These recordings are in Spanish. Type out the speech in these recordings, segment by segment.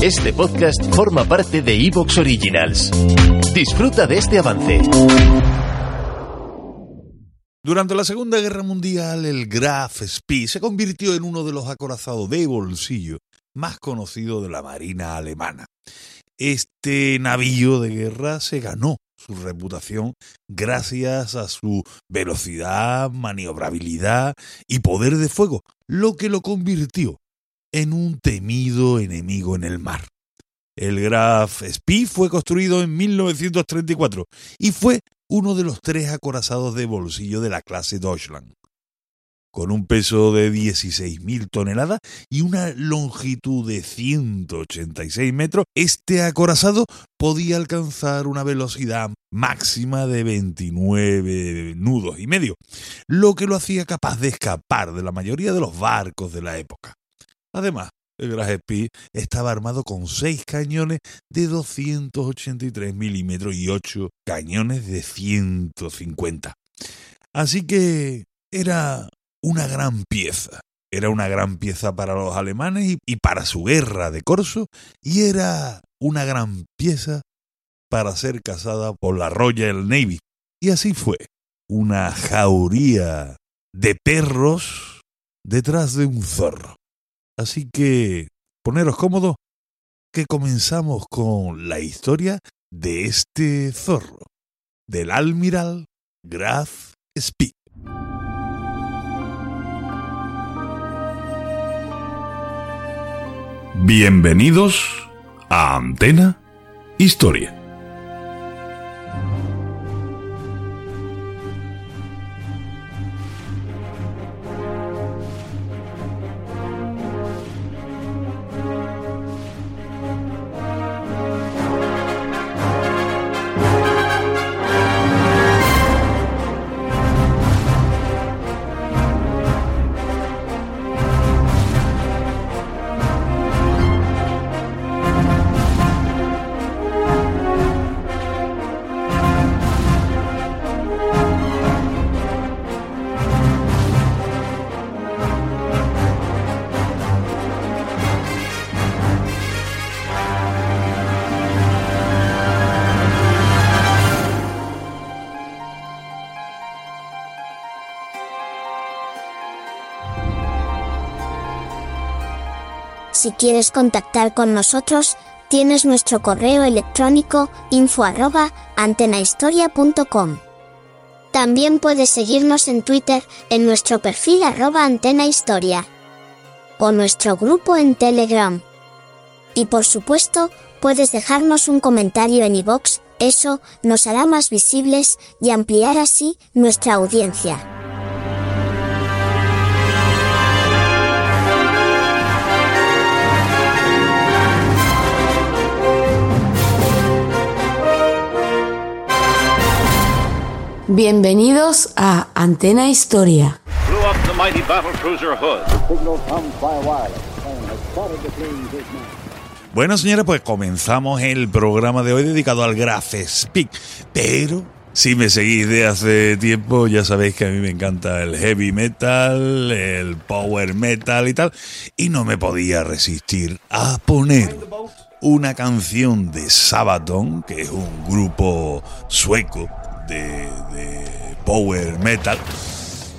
Este podcast forma parte de Evox Originals. Disfruta de este avance. Durante la Segunda Guerra Mundial, el Graf Spee se convirtió en uno de los acorazados de bolsillo más conocidos de la Marina alemana. Este navío de guerra se ganó su reputación gracias a su velocidad, maniobrabilidad y poder de fuego, lo que lo convirtió en un temido enemigo en el mar. El Graf Spee fue construido en 1934 y fue uno de los tres acorazados de bolsillo de la clase Deutschland. Con un peso de 16.000 toneladas y una longitud de 186 metros, este acorazado podía alcanzar una velocidad máxima de 29 nudos y medio, lo que lo hacía capaz de escapar de la mayoría de los barcos de la época. Además, el Graf-Spee estaba armado con seis cañones de 283 milímetros y ocho cañones de 150. Así que era una gran pieza. Era una gran pieza para los alemanes y, y para su guerra de corso, y era una gran pieza para ser casada por la Royal Navy. Y así fue. Una jauría de perros detrás de un zorro. Así que poneros cómodos que comenzamos con la historia de este zorro, del almiral Graf Spee. Bienvenidos a Antena Historia. Si quieres contactar con nosotros, tienes nuestro correo electrónico info arroba antenahistoria.com. También puedes seguirnos en Twitter en nuestro perfil arroba antenahistoria o nuestro grupo en Telegram. Y por supuesto, puedes dejarnos un comentario en iVoox, eso nos hará más visibles y ampliar así nuestra audiencia. The fleeing big man. Bueno, señores, pues comenzamos el programa de hoy dedicado al Graf Spee. Pero si me seguís de hace tiempo, ya sabéis que a mí me encanta el heavy metal, el power metal y tal. Y no me podía resistir a poner una canción de Sabaton, que es un grupo sueco de, power metal,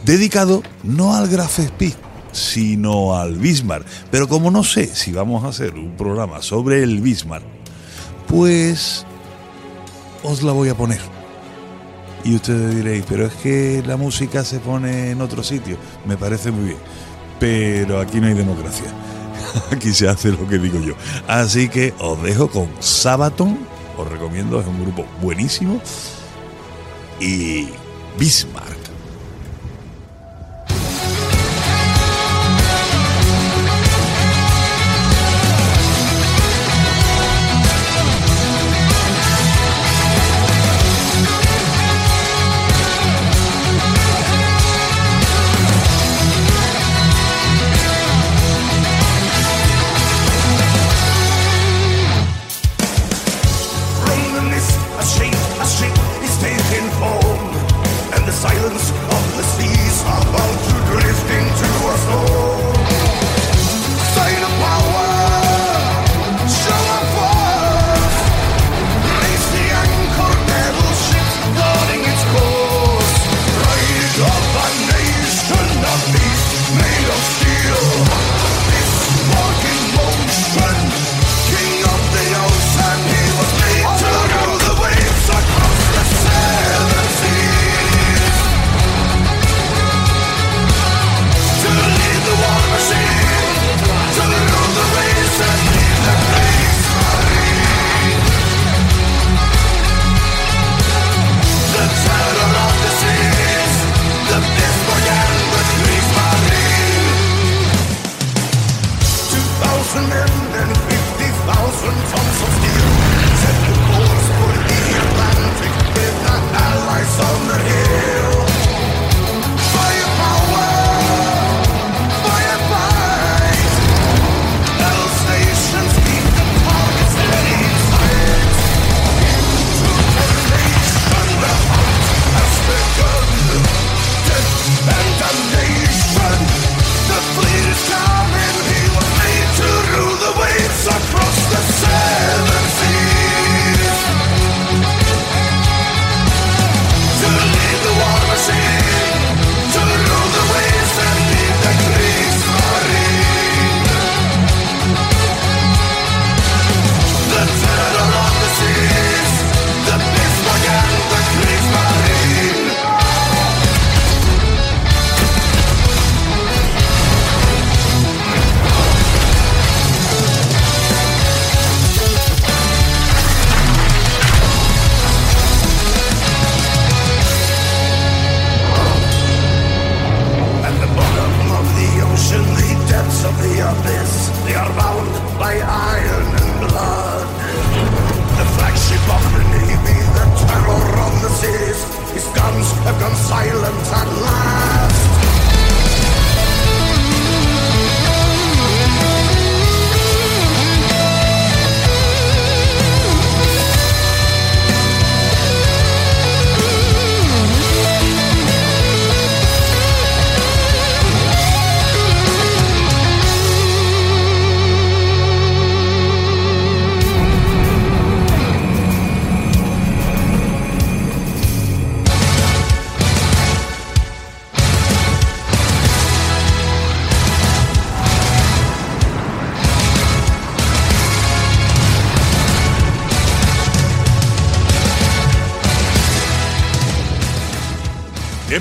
dedicado no al Graf Spee, sino al Bismarck. Pero como no sé si vamos a hacer un programa sobre el Bismarck, pues os la voy a poner. Y ustedes diréis, pero es que la música se pone en otro sitio. Me parece muy bien. Pero aquí no hay democracia. Aquí se hace lo que digo yo. Así que os dejo con Sabaton. Os recomiendo, es un grupo buenísimo. Y Bismarck.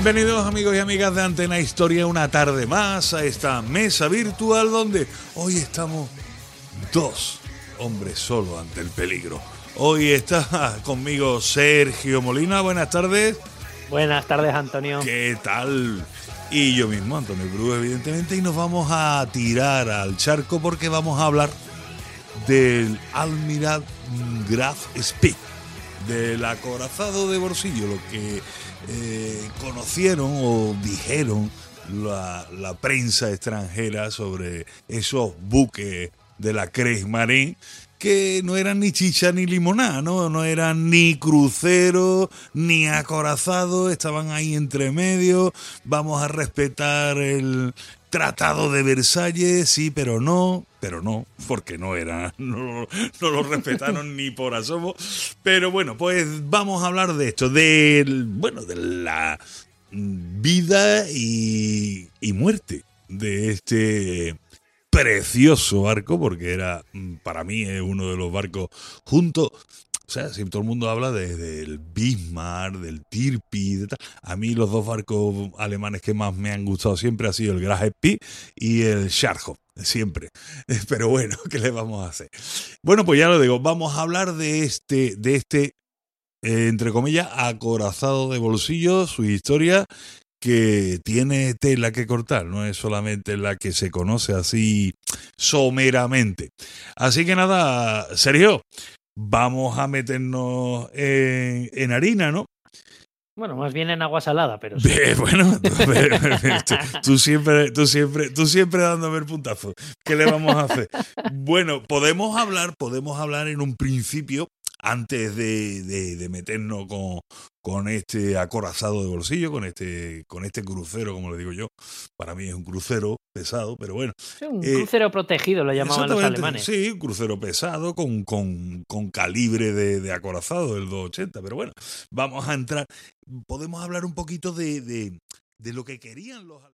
Bienvenidos amigos y amigas de Antena Historia una tarde más a esta mesa virtual donde hoy estamos dos hombres solo ante el peligro. Hoy está conmigo Sergio Molina, buenas tardes. Buenas tardes Antonio. ¿Qué tal? Y yo mismo, Antonio Cruz, evidentemente, y nos vamos a tirar al charco porque vamos a hablar del Almirad Graf Spee, del acorazado de bolsillo, lo que eh, conocieron o dijeron la, la, prensa extranjera sobre esos buques de la Marín que no eran ni chicha ni limonada, ¿no? No eran ni crucero ni acorazado, estaban ahí entre medio, vamos a respetar el Tratado de Versalles, sí, pero no, pero no, porque no era, no, lo respetaron ni por asomo. Pero bueno, pues vamos a hablar de esto, de, bueno, de la vida y, y muerte de este precioso barco, porque era, para mí, es uno de los barcos junto o sea, si todo el mundo habla del Bismarck, del Tirpi, de tal. a mí los dos barcos alemanes que más me han gustado siempre ha sido el Graf y el Scharhoff, siempre. Pero bueno, ¿qué le vamos a hacer? Bueno, pues ya lo digo, vamos a hablar de este, de este eh, entre comillas, acorazado de bolsillo, su historia que tiene tela que cortar, no es solamente la que se conoce así someramente. Así que nada, Sergio, vamos a meternos en, harina, ¿no? Bueno, más bien en agua salada, pero sí. Bueno, tú, siempre, tú siempre, tú siempre dándome el puntazo. ¿Qué le vamos a hacer? Bueno, podemos hablar, podemos hablar en un principio antes de, de, meternos con, con, este acorazado de bolsillo, con este, con este crucero, como le digo yo. Para mí es un crucero pesado, pero bueno. un eh, crucero protegido lo llamaban los alemanes. Sí, un crucero pesado con, con, con calibre de, de, acorazado del 280. Pero bueno, vamos a entrar. Podemos hablar un poquito de, de, de lo que querían los alemanes.